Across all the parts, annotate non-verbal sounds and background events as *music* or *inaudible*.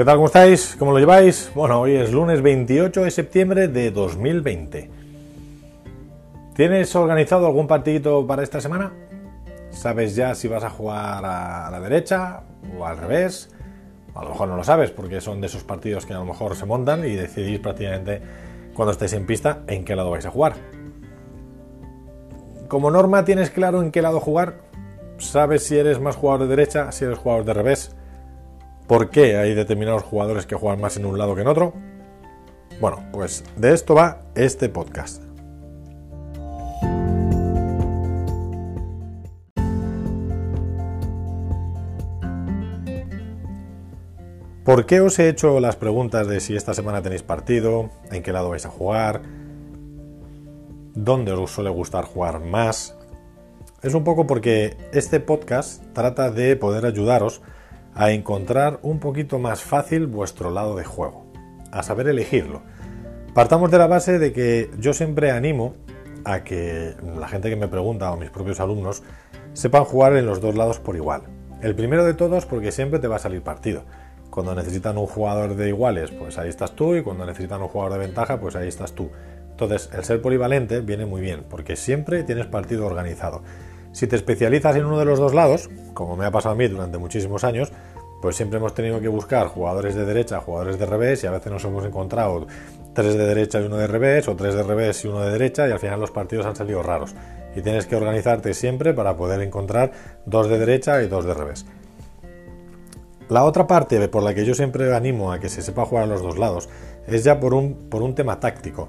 ¿Qué tal? ¿Cómo estáis? ¿Cómo lo lleváis? Bueno, hoy es lunes 28 de septiembre de 2020. ¿Tienes organizado algún partidito para esta semana? ¿Sabes ya si vas a jugar a la derecha o al revés? A lo mejor no lo sabes porque son de esos partidos que a lo mejor se montan y decidís prácticamente cuando estéis en pista en qué lado vais a jugar. Como norma tienes claro en qué lado jugar, sabes si eres más jugador de derecha, si eres jugador de revés, por qué hay determinados jugadores que juegan más en un lado que en otro. Bueno, pues de esto va este podcast. ¿Por qué os he hecho las preguntas de si esta semana tenéis partido, en qué lado vais a jugar, dónde os suele gustar jugar más? Es un poco porque este podcast trata de poder ayudaros a encontrar un poquito más fácil vuestro lado de juego, a saber elegirlo. Partamos de la base de que yo siempre animo a que la gente que me pregunta o mis propios alumnos sepan jugar en los dos lados por igual. El primero de todos porque siempre te va a salir partido cuando necesitan un jugador de iguales, pues ahí estás tú, y cuando necesitan un jugador de ventaja, pues ahí estás tú. Entonces, el ser polivalente viene muy bien, porque siempre tienes partido organizado. Si te especializas en uno de los dos lados, como me ha pasado a mí durante muchísimos años, pues siempre hemos tenido que buscar jugadores de derecha, jugadores de revés, y a veces nos hemos encontrado tres de derecha y uno de revés, o tres de revés y uno de derecha, y al final los partidos han salido raros. Y tienes que organizarte siempre para poder encontrar dos de derecha y dos de revés. La otra parte por la que yo siempre animo a que se sepa jugar a los dos lados es ya por un, por un tema táctico.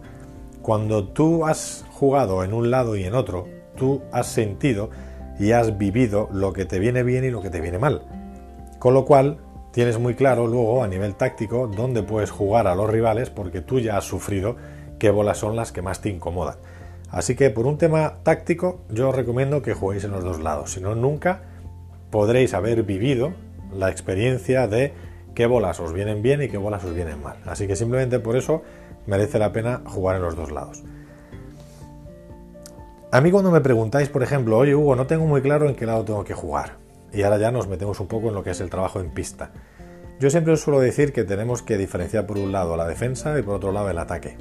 Cuando tú has jugado en un lado y en otro, tú has sentido y has vivido lo que te viene bien y lo que te viene mal. Con lo cual, tienes muy claro luego a nivel táctico dónde puedes jugar a los rivales porque tú ya has sufrido qué bolas son las que más te incomodan. Así que por un tema táctico yo os recomiendo que juguéis en los dos lados, si no nunca podréis haber vivido la experiencia de qué bolas os vienen bien y qué bolas os vienen mal. Así que simplemente por eso merece la pena jugar en los dos lados. A mí cuando me preguntáis, por ejemplo, oye Hugo, no tengo muy claro en qué lado tengo que jugar. Y ahora ya nos metemos un poco en lo que es el trabajo en pista. Yo siempre os suelo decir que tenemos que diferenciar por un lado la defensa y por otro lado el ataque.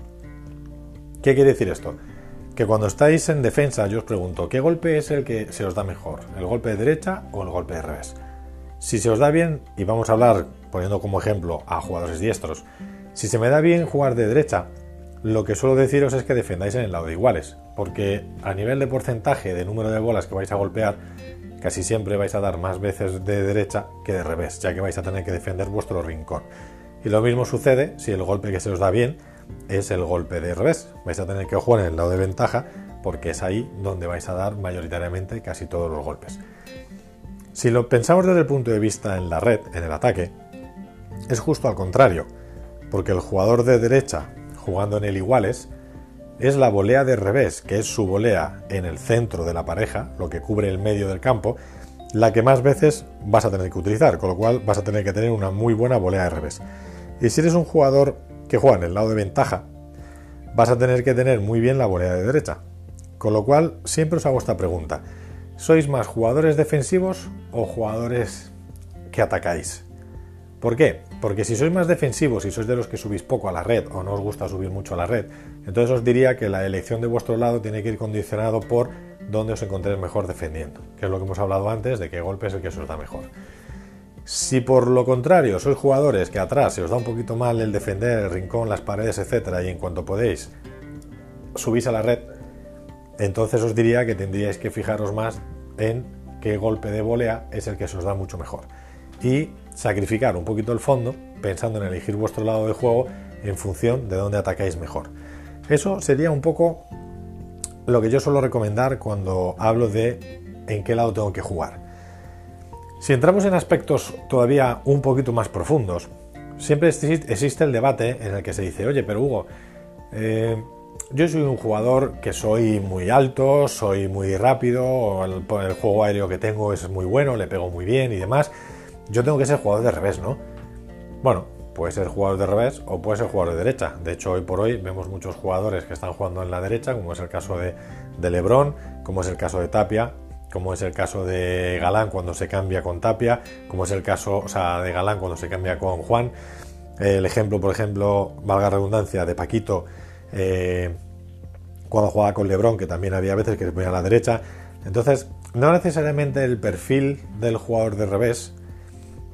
¿Qué quiere decir esto? Que cuando estáis en defensa yo os pregunto, ¿qué golpe es el que se os da mejor? ¿El golpe de derecha o el golpe de revés? Si se os da bien, y vamos a hablar poniendo como ejemplo a jugadores diestros, si se me da bien jugar de derecha, lo que suelo deciros es que defendáis en el lado de iguales, porque a nivel de porcentaje de número de bolas que vais a golpear, casi siempre vais a dar más veces de derecha que de revés, ya que vais a tener que defender vuestro rincón. Y lo mismo sucede si el golpe que se os da bien es el golpe de revés. Vais a tener que jugar en el lado de ventaja porque es ahí donde vais a dar mayoritariamente casi todos los golpes. Si lo pensamos desde el punto de vista en la red, en el ataque, es justo al contrario, porque el jugador de derecha jugando en el iguales es la volea de revés, que es su volea en el centro de la pareja, lo que cubre el medio del campo, la que más veces vas a tener que utilizar, con lo cual vas a tener que tener una muy buena volea de revés. Y si eres un jugador que juega en el lado de ventaja, vas a tener que tener muy bien la volea de derecha. Con lo cual, siempre os hago esta pregunta. ¿Sois más jugadores defensivos o jugadores que atacáis? ¿Por qué? Porque si sois más defensivos y sois de los que subís poco a la red o no os gusta subir mucho a la red, entonces os diría que la elección de vuestro lado tiene que ir condicionado por dónde os encontréis mejor defendiendo, que es lo que hemos hablado antes de qué golpe es el que se os da mejor. Si por lo contrario sois jugadores que atrás se os da un poquito mal el defender el rincón, las paredes, etcétera, y en cuanto podéis subís a la red, entonces os diría que tendríais que fijaros más en qué golpe de volea es el que se os da mucho mejor. Y sacrificar un poquito el fondo pensando en elegir vuestro lado de juego en función de dónde atacáis mejor. Eso sería un poco lo que yo suelo recomendar cuando hablo de en qué lado tengo que jugar. Si entramos en aspectos todavía un poquito más profundos, siempre existe el debate en el que se dice, oye, pero Hugo, eh, yo soy un jugador que soy muy alto, soy muy rápido, el, el, juego aéreo que tengo es muy bueno, le pego muy bien y demás. Yo tengo que ser jugador de revés, ¿no? Bueno, puede ser jugador de revés o puede ser jugador de derecha. De hecho, hoy por hoy vemos muchos jugadores que están jugando en la derecha, como es el caso de, de Lebron, como es el caso de Tapia como es el caso de Galán cuando se cambia con Tapia, como es el caso o sea, de Galán cuando se cambia con Juan. El ejemplo, por ejemplo, valga redundancia, de Paquito eh, cuando jugaba con Lebron, que también había veces que se ponía a la derecha. Entonces, no necesariamente el perfil del jugador de revés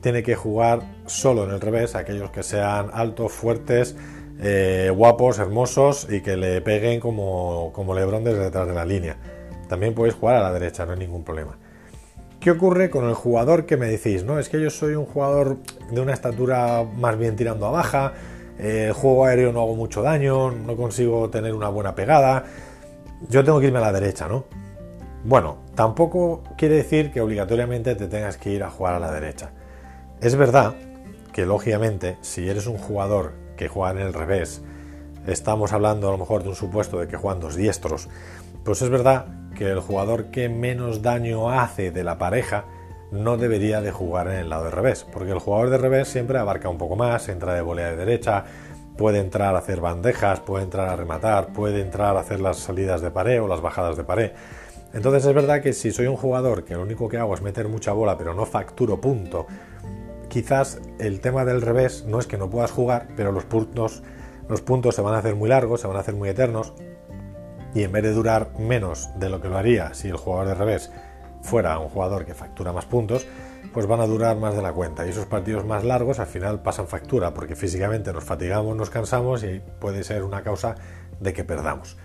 tiene que jugar solo en el revés, aquellos que sean altos, fuertes, eh, guapos, hermosos y que le peguen como, como Lebron desde detrás de la línea. También podéis jugar a la derecha, no hay ningún problema. ¿Qué ocurre con el jugador que me decís? No, es que yo soy un jugador de una estatura más bien tirando a baja, el juego aéreo no hago mucho daño, no consigo tener una buena pegada, yo tengo que irme a la derecha, ¿no? Bueno, tampoco quiere decir que obligatoriamente te tengas que ir a jugar a la derecha. Es verdad que lógicamente si eres un jugador que juega en el revés, estamos hablando a lo mejor de un supuesto de que juegan dos diestros, pues es verdad que el jugador que menos daño hace de la pareja no debería de jugar en el lado de revés, porque el jugador de revés siempre abarca un poco más, entra de volea de derecha, puede entrar a hacer bandejas, puede entrar a rematar, puede entrar a hacer las salidas de pared o las bajadas de pared. Entonces es verdad que si soy un jugador que lo único que hago es meter mucha bola pero no facturo punto, quizás el tema del revés no es que no puedas jugar, pero los puntos, los puntos se van a hacer muy largos, se van a hacer muy eternos y en vez de durar menos de lo que lo haría si el jugador de revés fuera un jugador que factura más puntos, pues van a durar más de la cuenta. Y esos partidos más largos al final pasan factura, porque físicamente nos fatigamos, nos cansamos y puede ser una causa de que perdamos.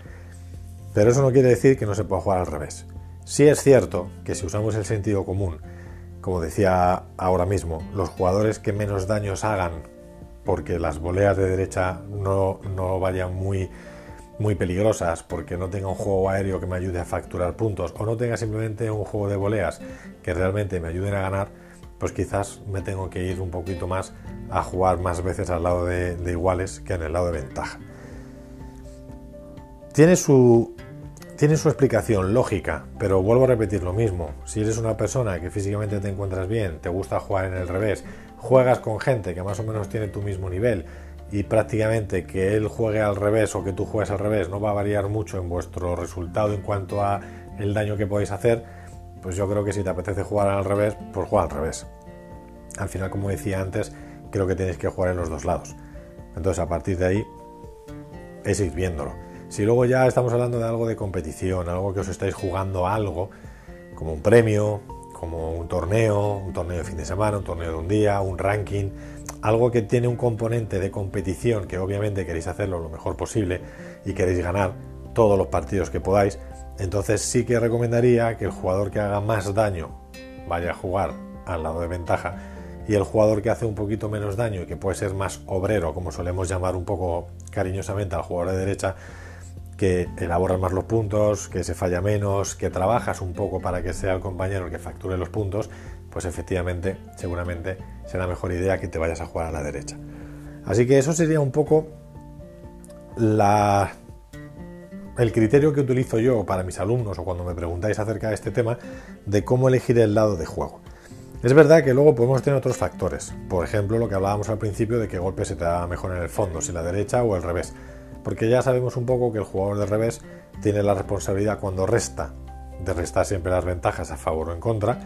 Pero eso no quiere decir que no se pueda jugar al revés. Sí es cierto que si usamos el sentido común, como decía ahora mismo, los jugadores que menos daños hagan porque las voleas de derecha no, no vayan muy muy peligrosas porque no tenga un juego aéreo que me ayude a facturar puntos o no tenga simplemente un juego de voleas que realmente me ayuden a ganar, pues quizás me tengo que ir un poquito más a jugar más veces al lado de, iguales que en el lado de ventaja. Tiene su, tiene su explicación lógica, pero vuelvo a repetir lo mismo. Si eres una persona que físicamente te encuentras bien, te gusta jugar en el revés, juegas con gente que más o menos tiene tu mismo nivel, y prácticamente que él juegue al revés o que tú juegues al revés no va a variar mucho en vuestro resultado en cuanto a el daño que podéis hacer, pues yo creo que si te apetece jugar al revés, pues juega al revés. Al final, como decía antes, creo que tenéis que jugar en los dos lados. Entonces, a partir de ahí, es ir viéndolo. Si luego ya estamos hablando de algo de competición, algo que os estáis jugando algo, como un premio, como un torneo, un torneo de fin de semana, un torneo de un día, un ranking, algo que tiene un componente de competición que obviamente queréis hacerlo lo mejor posible y queréis ganar todos los partidos que podáis, entonces sí que recomendaría que el jugador que haga más daño vaya a jugar al lado de ventaja y el jugador que hace un poquito menos daño y que puede ser más obrero, como solemos llamar un poco cariñosamente al jugador de derecha, que elaboras más los puntos, que se falla menos, que trabajas un poco para que sea el compañero el que facture los puntos, pues efectivamente, seguramente será mejor idea que te vayas a jugar a la derecha. Así que eso sería un poco el criterio que utilizo yo para mis alumnos o cuando me preguntáis acerca de este tema de cómo elegir el lado de juego. Es verdad que luego podemos tener otros factores, por ejemplo lo que hablábamos al principio de qué golpe se te da mejor en el fondo, si la derecha o el revés, porque ya sabemos un poco que el jugador de revés tiene la responsabilidad cuando resta de restar siempre las ventajas a favor o en contra,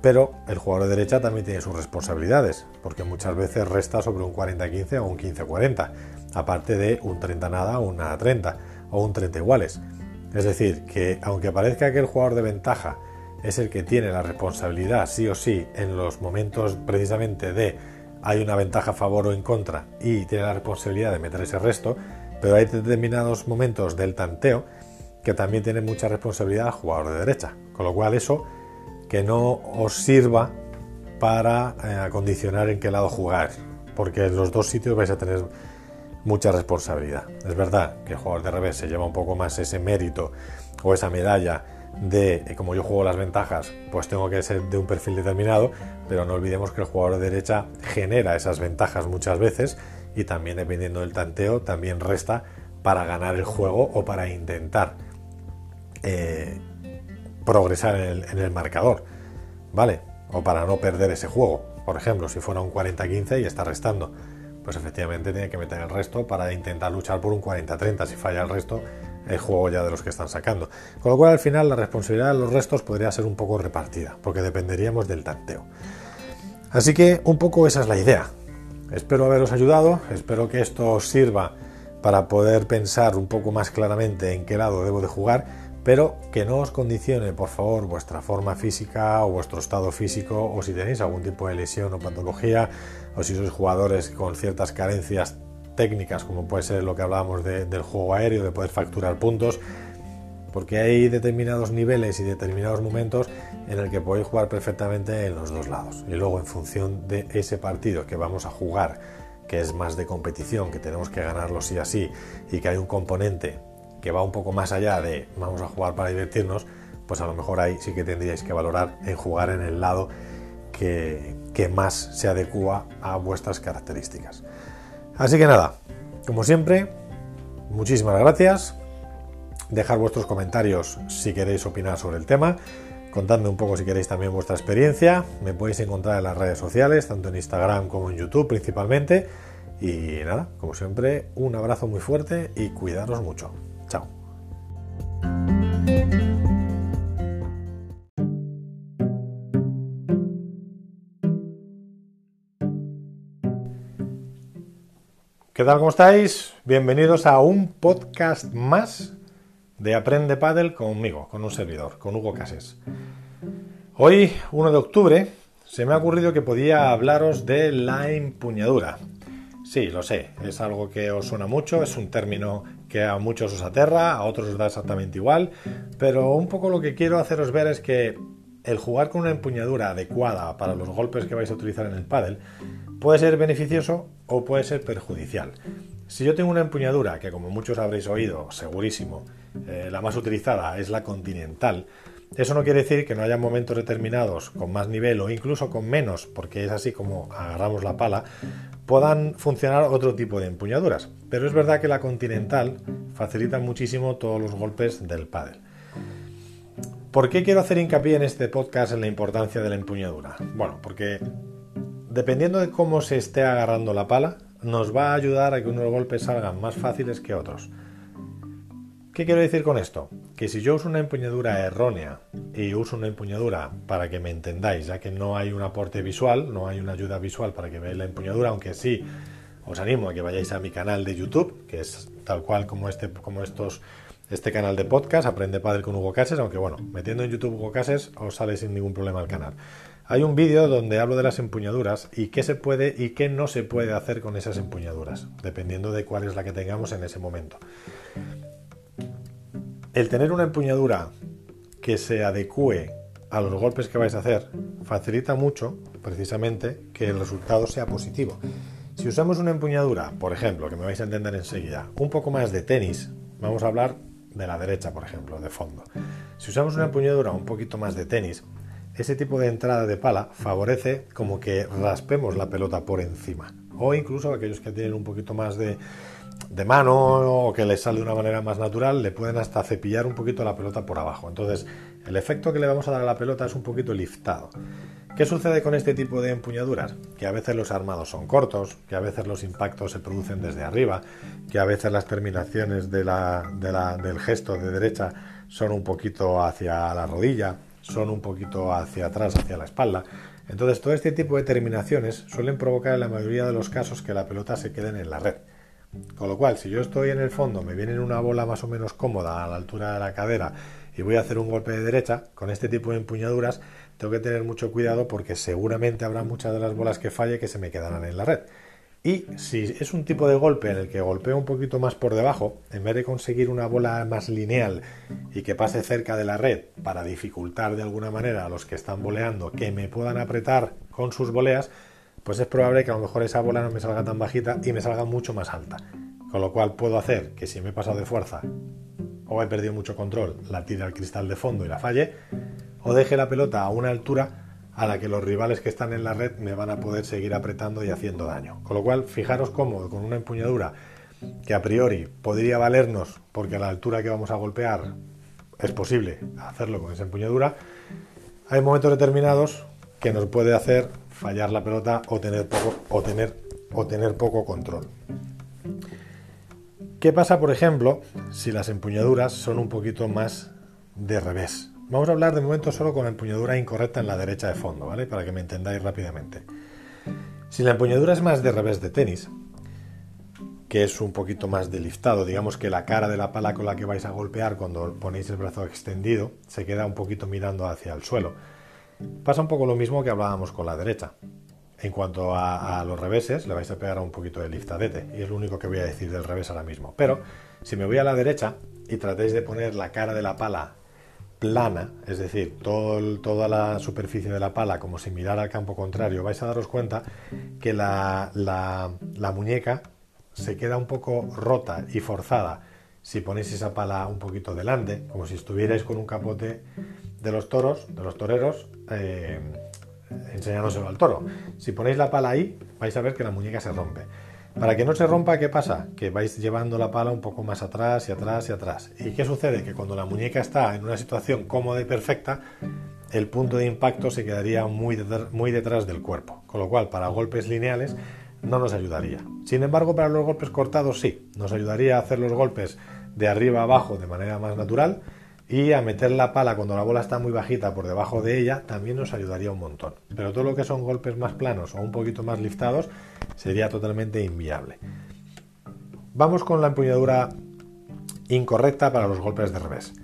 pero el jugador de derecha también tiene sus responsabilidades, porque muchas veces resta sobre un 40-15 o un 15-40, aparte de un 30 nada o un nada 30 o un 30 iguales. Es decir, que aunque parezca que el jugador de ventaja es el que tiene la responsabilidad sí o sí en los momentos precisamente de hay una ventaja a favor o en contra y tiene la responsabilidad de meter ese resto, pero hay determinados momentos del tanteo que también tiene mucha responsabilidad el jugador de derecha, con lo cual eso que no os sirva para eh, acondicionar en qué lado jugar, porque en los dos sitios vais a tener mucha responsabilidad. Es verdad que el jugador de revés se lleva un poco más ese mérito o esa medalla de eh, como yo juego las ventajas, pues tengo que ser de un perfil determinado, pero no olvidemos que el jugador de derecha genera esas ventajas muchas veces y también dependiendo del tanteo también resta para ganar el juego o para intentar eh, progresar en el, marcador, ¿vale? O para no perder ese juego. Por ejemplo, si fuera un 40-15 y está restando, pues efectivamente tiene que meter el resto para intentar luchar por un 40-30. Si falla el resto, el juego ya de los que están sacando. Con lo cual al final la responsabilidad de los restos podría ser un poco repartida, porque dependeríamos del tanteo. Así que un poco esa es la idea. Espero haberos ayudado, espero que esto os sirva para poder pensar un poco más claramente en qué lado debo de jugar, pero que no os condicione, por favor, vuestra forma física o vuestro estado físico, o si tenéis algún tipo de lesión o patología, o si sois jugadores con ciertas carencias técnicas, como puede ser lo que hablábamos del juego aéreo, de poder facturar puntos, porque hay determinados niveles y determinados momentos en el que podéis jugar perfectamente en los dos lados. Y luego, en función de ese partido que vamos a jugar, que es más de competición, que tenemos que ganarlo sí así, y que hay un componente que va un poco más allá de vamos a jugar para divertirnos, pues a lo mejor ahí sí que tendríais que valorar en jugar en el lado que, que más se adecua a vuestras características. Así que nada, como siempre, muchísimas gracias. Dejar vuestros comentarios si queréis opinar sobre el tema. Contadme un poco si queréis también vuestra experiencia. Me podéis encontrar en las redes sociales, tanto en Instagram como en YouTube principalmente. Y nada, como siempre, un abrazo muy fuerte y cuidaros mucho. Chao. ¿Qué tal? ¿Cómo estáis? Bienvenidos a un podcast más de Aprende Paddle conmigo, con un servidor, con Hugo Cases. Hoy, 1 de octubre, se me ha ocurrido que podía hablaros de la empuñadura. Sí, lo sé, es algo que os suena mucho, es un término que a muchos os aterra, a otros os da exactamente igual, pero un poco lo que quiero haceros ver es que el jugar con una empuñadura adecuada para los golpes que vais a utilizar en el paddle Puede ser beneficioso o puede ser perjudicial. Si yo tengo una empuñadura, que como muchos habréis oído, segurísimo, eh, la más utilizada es la continental, eso no quiere decir que no haya momentos determinados con más nivel o incluso con menos, porque es así como agarramos la pala, puedan funcionar otro tipo de empuñaduras. Pero es verdad que la continental facilita muchísimo todos los golpes del pádel. ¿Por qué quiero hacer hincapié en este podcast en la importancia de la empuñadura? Bueno, porque dependiendo de cómo se esté agarrando la pala, nos va a ayudar a que unos golpes salgan más fáciles que otros. ¿Qué quiero decir con esto? Que si yo uso una empuñadura errónea y uso una empuñadura para que me entendáis, ya que no hay un aporte visual, no hay una ayuda visual para que veáis la empuñadura, aunque sí os animo a que vayáis a mi canal de YouTube, que es tal cual como este, como estos, este canal de podcast, Aprende Padre con Hugo Cases, aunque bueno, metiendo en YouTube Hugo Cases os sale sin ningún problema el canal. Hay un vídeo donde hablo de las empuñaduras y qué se puede y qué no se puede hacer con esas empuñaduras, dependiendo de cuál es la que tengamos en ese momento. El tener una empuñadura que se adecue a los golpes que vais a hacer facilita mucho, precisamente, que el resultado sea positivo. Si usamos una empuñadura, por ejemplo, que me vais a entender enseguida, un poco más de tenis, vamos a hablar de la derecha, por ejemplo, de fondo. Si usamos una empuñadura un poquito más de tenis, ese tipo de entrada de pala favorece como que raspemos la pelota por encima. O incluso aquellos que tienen un poquito más de, mano o que les sale de una manera más natural, le pueden hasta cepillar un poquito la pelota por abajo. Entonces, el efecto que le vamos a dar a la pelota es un poquito liftado. ¿Qué sucede con este tipo de empuñaduras? Que a veces los armados son cortos, que a veces los impactos se producen desde arriba, que a veces las terminaciones del gesto de derecha son un poquito hacia la rodilla, son un poquito hacia atrás, hacia la espalda. Entonces, todo este tipo de terminaciones suelen provocar en la mayoría de los casos que la pelota se quede en la red. Con lo cual, si yo estoy en el fondo, me viene una bola más o menos cómoda a la altura de la cadera y voy a hacer un golpe de derecha, con este tipo de empuñaduras tengo que tener mucho cuidado porque seguramente habrá muchas de las bolas que falle que se me quedarán en la red. Y si es un tipo de golpe en el que golpeo un poquito más por debajo, en vez de conseguir una bola más lineal y que pase cerca de la red para dificultar de alguna manera a los que están boleando que me puedan apretar con sus boleas, pues es probable que a lo mejor esa bola no me salga tan bajita y me salga mucho más alta. Con lo cual puedo hacer que si me he pasado de fuerza o he perdido mucho control, la tire al cristal de fondo y la falle, o deje la pelota a una altura a la que los rivales que están en la red me van a poder seguir apretando y haciendo daño. Con lo cual, fijaros cómo con una empuñadura que a priori podría valernos porque a la altura que vamos a golpear es posible hacerlo con esa empuñadura, hay momentos determinados que nos puede hacer fallar la pelota o tener poco, o tener, o tener poco control. ¿Qué pasa, por ejemplo, si las empuñaduras son un poquito más de revés. Vamos a hablar de momento solo con la empuñadura incorrecta en la derecha de fondo, ¿vale? Para que me entendáis rápidamente. Si la empuñadura es más de revés de tenis, que es un poquito más deliftado, digamos que la cara de la pala con la que vais a golpear cuando ponéis el brazo extendido se queda un poquito mirando hacia el suelo. Pasa un poco lo mismo que hablábamos con la derecha. En cuanto a, los reveses, le vais a pegar un poquito de liftadete, y es lo único que voy a decir del revés ahora mismo. Pero si me voy a la derecha y tratéis de poner la cara de la pala plana, es decir, toda la superficie de la pala como si mirara al campo contrario, vais a daros cuenta que la, la muñeca se queda un poco rota y forzada si ponéis esa pala un poquito delante, como si estuvierais con un capote de los toros, de los toreros, eh, enseñándoselo al toro. Si ponéis la pala ahí, vais a ver que la muñeca se rompe. Para que no se rompa, ¿qué pasa? Que vais llevando la pala un poco más atrás y atrás y atrás. ¿Y qué sucede? Que cuando la muñeca está en una situación cómoda y perfecta, el punto de impacto se quedaría muy, muy detrás del cuerpo. Con lo cual, para golpes lineales, no nos ayudaría. Sin embargo, para los golpes cortados sí, nos ayudaría a hacer los golpes de arriba a abajo de manera más natural y a meter la pala cuando la bola está muy bajita por debajo de ella también nos ayudaría un montón. Pero todo lo que son golpes más planos o un poquito más liftados sería totalmente inviable. Vamos con la empuñadura incorrecta para los golpes de revés.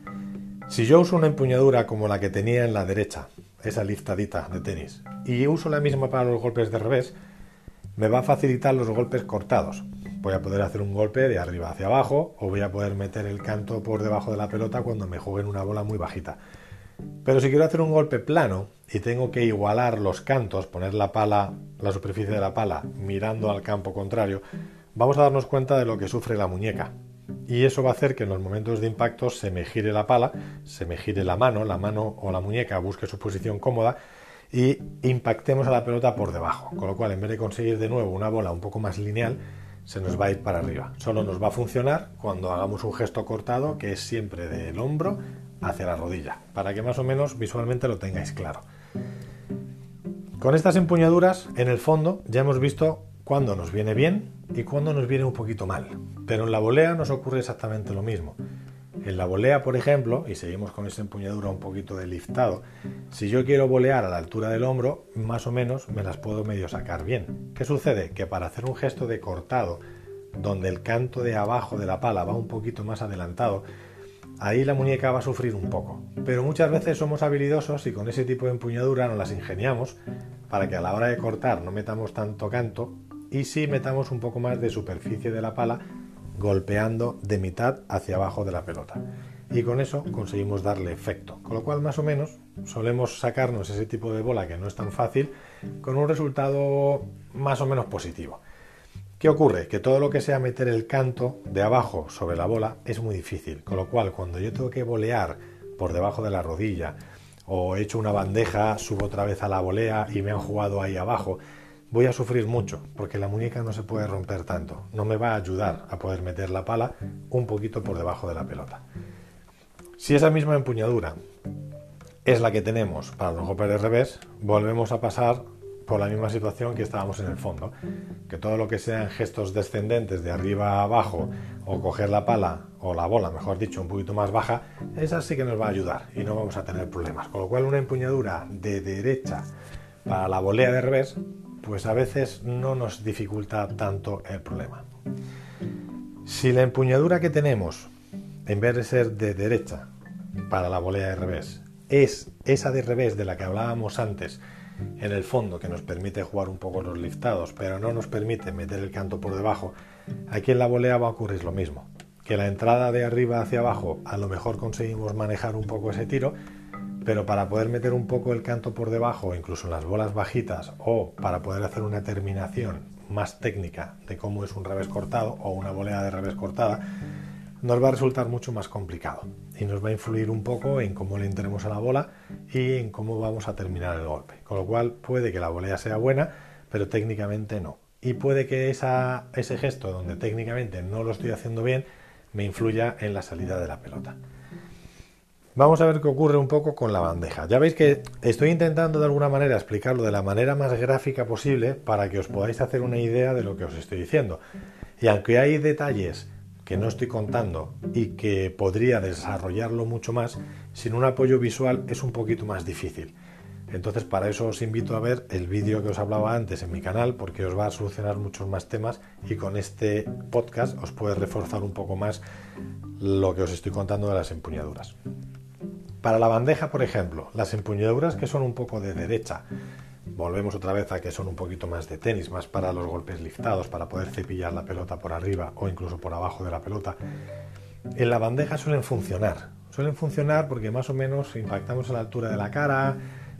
Si yo uso una empuñadura como la que tenía en la derecha, esa liftadita de tenis, y uso la misma para los golpes de revés, me va a facilitar los golpes cortados. Voy a poder hacer un golpe de arriba hacia abajo o voy a poder meter el canto por debajo de la pelota cuando me jueguen una bola muy bajita. Pero si quiero hacer un golpe plano y tengo que igualar los cantos, poner la pala, la superficie de la pala mirando al campo contrario, vamos a darnos cuenta de lo que sufre la muñeca. Y eso va a hacer que en los momentos de impacto se me gire la pala, se me gire la mano, la mano o la muñeca busque su posición cómoda y impactemos a la pelota por debajo. Con lo cual, en vez de conseguir de nuevo una bola un poco más lineal, se nos va a ir para arriba. Solo nos va a funcionar cuando hagamos un gesto cortado que es siempre del hombro hacia la rodilla, para que más o menos visualmente lo tengáis claro. Con estas empuñaduras, en el fondo, ya hemos visto cuándo nos viene bien y cuándo nos viene un poquito mal. Pero en la volea nos ocurre exactamente lo mismo. En la volea, por ejemplo, y seguimos con esa empuñadura un poquito de liftado, si yo quiero volear a la altura del hombro, más o menos me las puedo medio sacar bien. ¿Qué sucede? Que para hacer un gesto de cortado, donde el canto de abajo de la pala va un poquito más adelantado, ahí la muñeca va a sufrir un poco. Pero muchas veces somos habilidosos y con ese tipo de empuñadura nos las ingeniamos para que a la hora de cortar no metamos tanto canto y sí metamos un poco más de superficie de la pala golpeando de mitad hacia abajo de la pelota. Y con eso conseguimos darle efecto. Con lo cual, más o menos, solemos sacarnos ese tipo de bola que no es tan fácil con un resultado más o menos positivo. ¿Qué ocurre? Que todo lo que sea meter el canto de abajo sobre la bola es muy difícil. Con lo cual, cuando yo tengo que volear por debajo de la rodilla o he hecho una bandeja, subo otra vez a la volea y me han jugado ahí abajo, voy a sufrir mucho porque la muñeca no se puede romper tanto. No me va a ayudar a poder meter la pala un poquito por debajo de la pelota. Si esa misma empuñadura es la que tenemos para los golpes de revés, volvemos a pasar por la misma situación que estábamos en el fondo. Que todo lo que sean gestos descendentes de arriba a abajo o coger la pala o la bola, mejor dicho, un poquito más baja, esa sí que nos va a ayudar y no vamos a tener problemas. Con lo cual una empuñadura de derecha para la volea de revés pues a veces no nos dificulta tanto el problema. Si la empuñadura que tenemos, en vez de ser de derecha para la volea de revés, es esa de revés de la que hablábamos antes, en el fondo, que nos permite jugar un poco los liftados, pero no nos permite meter el canto por debajo, aquí en la volea va a ocurrir lo mismo. Que la entrada de arriba hacia abajo, a lo mejor conseguimos manejar un poco ese tiro, pero para poder meter un poco el canto por debajo, incluso en las bolas bajitas, o para poder hacer una terminación más técnica de cómo es un revés cortado o una volea de revés cortada, nos va a resultar mucho más complicado y nos va a influir un poco en cómo le entremos a la bola y en cómo vamos a terminar el golpe. Con lo cual puede que la volea sea buena, pero técnicamente no. Y puede que ese gesto donde técnicamente no lo estoy haciendo bien me influya en la salida de la pelota. Vamos a ver qué ocurre un poco con la bandeja. Ya veis que estoy intentando de alguna manera explicarlo de la manera más gráfica posible para que os podáis hacer una idea de lo que os estoy diciendo. Y aunque hay detalles que no estoy contando y que podría desarrollarlo mucho más, sin un apoyo visual es un poquito más difícil. Entonces para eso os invito a ver el vídeo que os hablaba antes en mi canal porque os va a solucionar muchos más temas y con este podcast os puede reforzar un poco más lo que os estoy contando de las empuñaduras. Para la bandeja, por ejemplo, las empuñaduras que son un poco de derecha, volvemos otra vez a que son un poquito más de tenis, más para los golpes liftados, para poder cepillar la pelota por arriba o incluso por abajo de la pelota. En la bandeja suelen funcionar. Suelen funcionar porque más o menos impactamos a la altura de la cara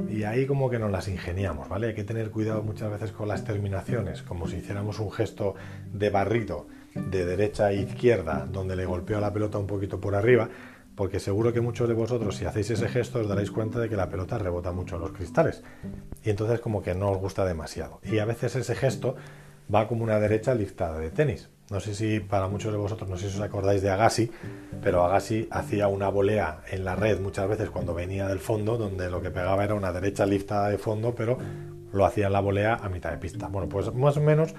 y ahí como que nos las ingeniamos, ¿vale? Hay que tener cuidado muchas veces con las terminaciones, como si hiciéramos un gesto de barrido de derecha a izquierda, donde le golpeo la pelota un poquito por arriba, porque seguro que muchos de vosotros si hacéis ese gesto os daréis cuenta de que la pelota rebota mucho en los cristales y entonces como que no os gusta demasiado. Y a veces ese gesto va como una derecha liftada de tenis. No sé si para muchos de vosotros, no sé si os acordáis de Agassi, pero Agassi hacía una volea en la red muchas veces cuando venía del fondo, donde lo que pegaba era una derecha liftada de fondo, pero lo hacía en la volea a mitad de pista. Bueno, pues más o menos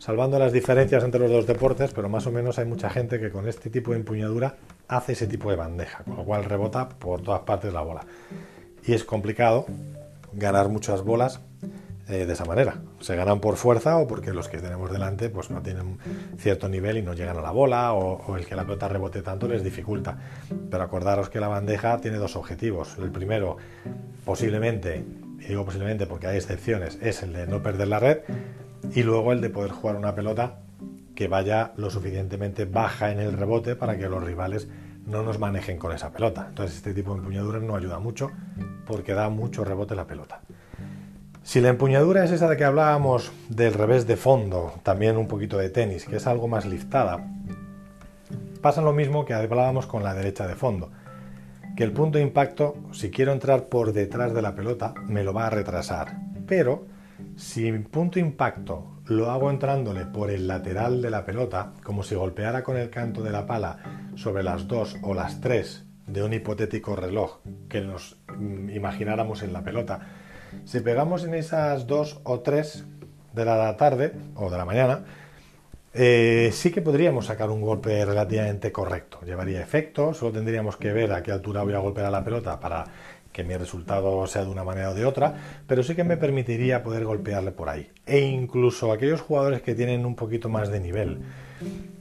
salvando las diferencias entre los dos deportes, pero más o menos hay mucha gente que con este tipo de empuñadura hace ese tipo de bandeja, con lo cual rebota por todas partes la bola. Y es complicado ganar muchas bolas eh, de esa manera. Se ganan por fuerza o porque los que tenemos delante pues no tienen cierto nivel y no llegan a la bola o, o el que la pelota rebote tanto les dificulta. Pero acordaros que la bandeja tiene dos objetivos. El primero, posiblemente, y digo posiblemente porque hay excepciones, es el de no perder la red y luego el de poder jugar una pelota que vaya lo suficientemente baja en el rebote para que los rivales no nos manejen con esa pelota. Entonces este tipo de empuñaduras no ayuda mucho porque da mucho rebote la pelota. Si la empuñadura es esa de que hablábamos del revés de fondo, también un poquito de tenis, que es algo más liftada, pasa lo mismo que hablábamos con la derecha de fondo, que el punto de impacto, si quiero entrar por detrás de la pelota, me lo va a retrasar, pero si mi punto impacto lo hago entrándole por el lateral de la pelota, como si golpeara con el canto de la pala sobre las dos o las tres de un hipotético reloj que nos mm, imagináramos en la pelota, si pegamos en esas dos o tres de la tarde o de la mañana, eh, sí que podríamos sacar un golpe relativamente correcto. Llevaría efecto, solo tendríamos que ver a qué altura voy a golpear a la pelota para que mi resultado sea de una manera o de otra, pero sí que me permitiría poder golpearle por ahí. E incluso aquellos jugadores que tienen un poquito más de nivel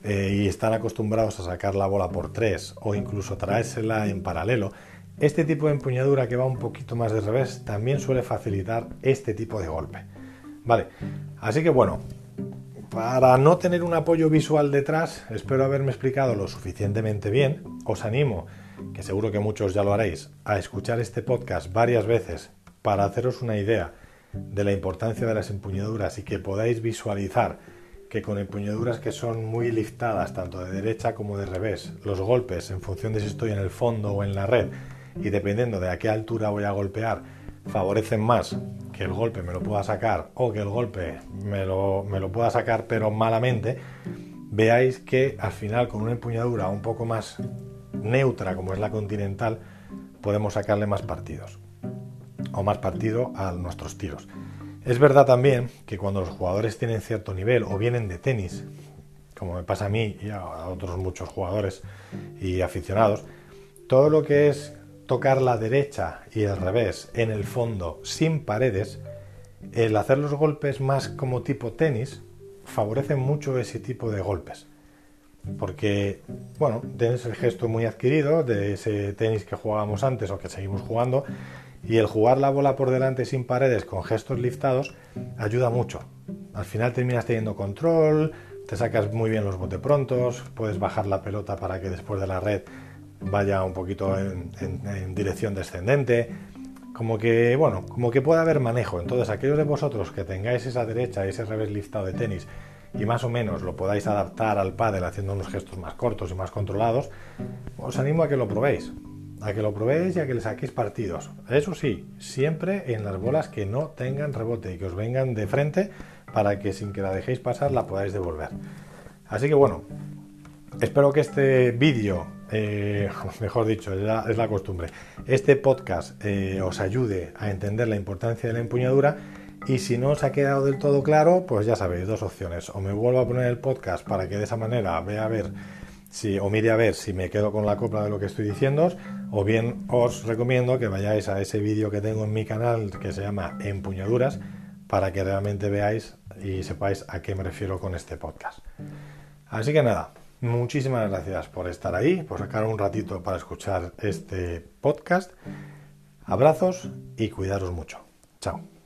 eh, y están acostumbrados a sacar la bola por tres o incluso traérsela en paralelo, este tipo de empuñadura que va un poquito más de revés también suele facilitar este tipo de golpe. Vale, así que bueno, para no tener un apoyo visual detrás, espero haberme explicado lo suficientemente bien. Os animo que seguro que muchos ya lo haréis, a escuchar este podcast varias veces para haceros una idea de la importancia de las empuñaduras y que podáis visualizar que con empuñaduras que son muy liftadas, tanto de derecha como de revés, los golpes, en función de si estoy en el fondo o en la red, y dependiendo de a qué altura voy a golpear, favorecen más que el golpe me lo pueda sacar o que el golpe me lo, me lo pueda sacar pero malamente, veáis que al final con una empuñadura un poco más neutra como es la continental, podemos sacarle más partidos o más partido a nuestros tiros. Es verdad también que cuando los jugadores tienen cierto nivel o vienen de tenis, como me pasa a mí y a otros muchos jugadores y aficionados, todo lo que es tocar la derecha y el revés en el fondo sin paredes, el hacer los golpes más como tipo tenis favorece mucho ese tipo de golpes porque, bueno, tienes el gesto muy adquirido de ese tenis que jugábamos antes o que seguimos jugando, y el jugar la bola por delante sin paredes con gestos liftados ayuda mucho. Al final terminas teniendo control, te sacas muy bien los bote prontos, puedes bajar la pelota para que después de la red vaya un poquito en, dirección descendente. Como que, bueno, como que puede haber manejo. Entonces, aquellos de vosotros que tengáis esa derecha, ese revés liftado de tenis y más o menos lo podáis adaptar al pádel haciendo unos gestos más cortos y más controlados, os animo a que lo probéis, a que lo probéis y a que le saquéis partidos. Eso sí, siempre en las bolas que no tengan rebote y que os vengan de frente para que sin que la dejéis pasar la podáis devolver. Así que bueno, espero que este vídeo, eh, *laughs* mejor dicho, es la costumbre, este podcast eh, os ayude a entender la importancia de la empuñadura y si no os ha quedado del todo claro, pues ya sabéis, dos opciones. O me vuelvo a poner el podcast para que de esa manera vea a ver si, o mire a ver si me quedo con la copla de lo que estoy diciendo, o bien os recomiendo que vayáis a ese vídeo que tengo en mi canal que se llama Empuñaduras para que realmente veáis y sepáis a qué me refiero con este podcast. Así que nada, muchísimas gracias por estar ahí, por sacar un ratito para escuchar este podcast. Abrazos y cuidaros mucho. Chao.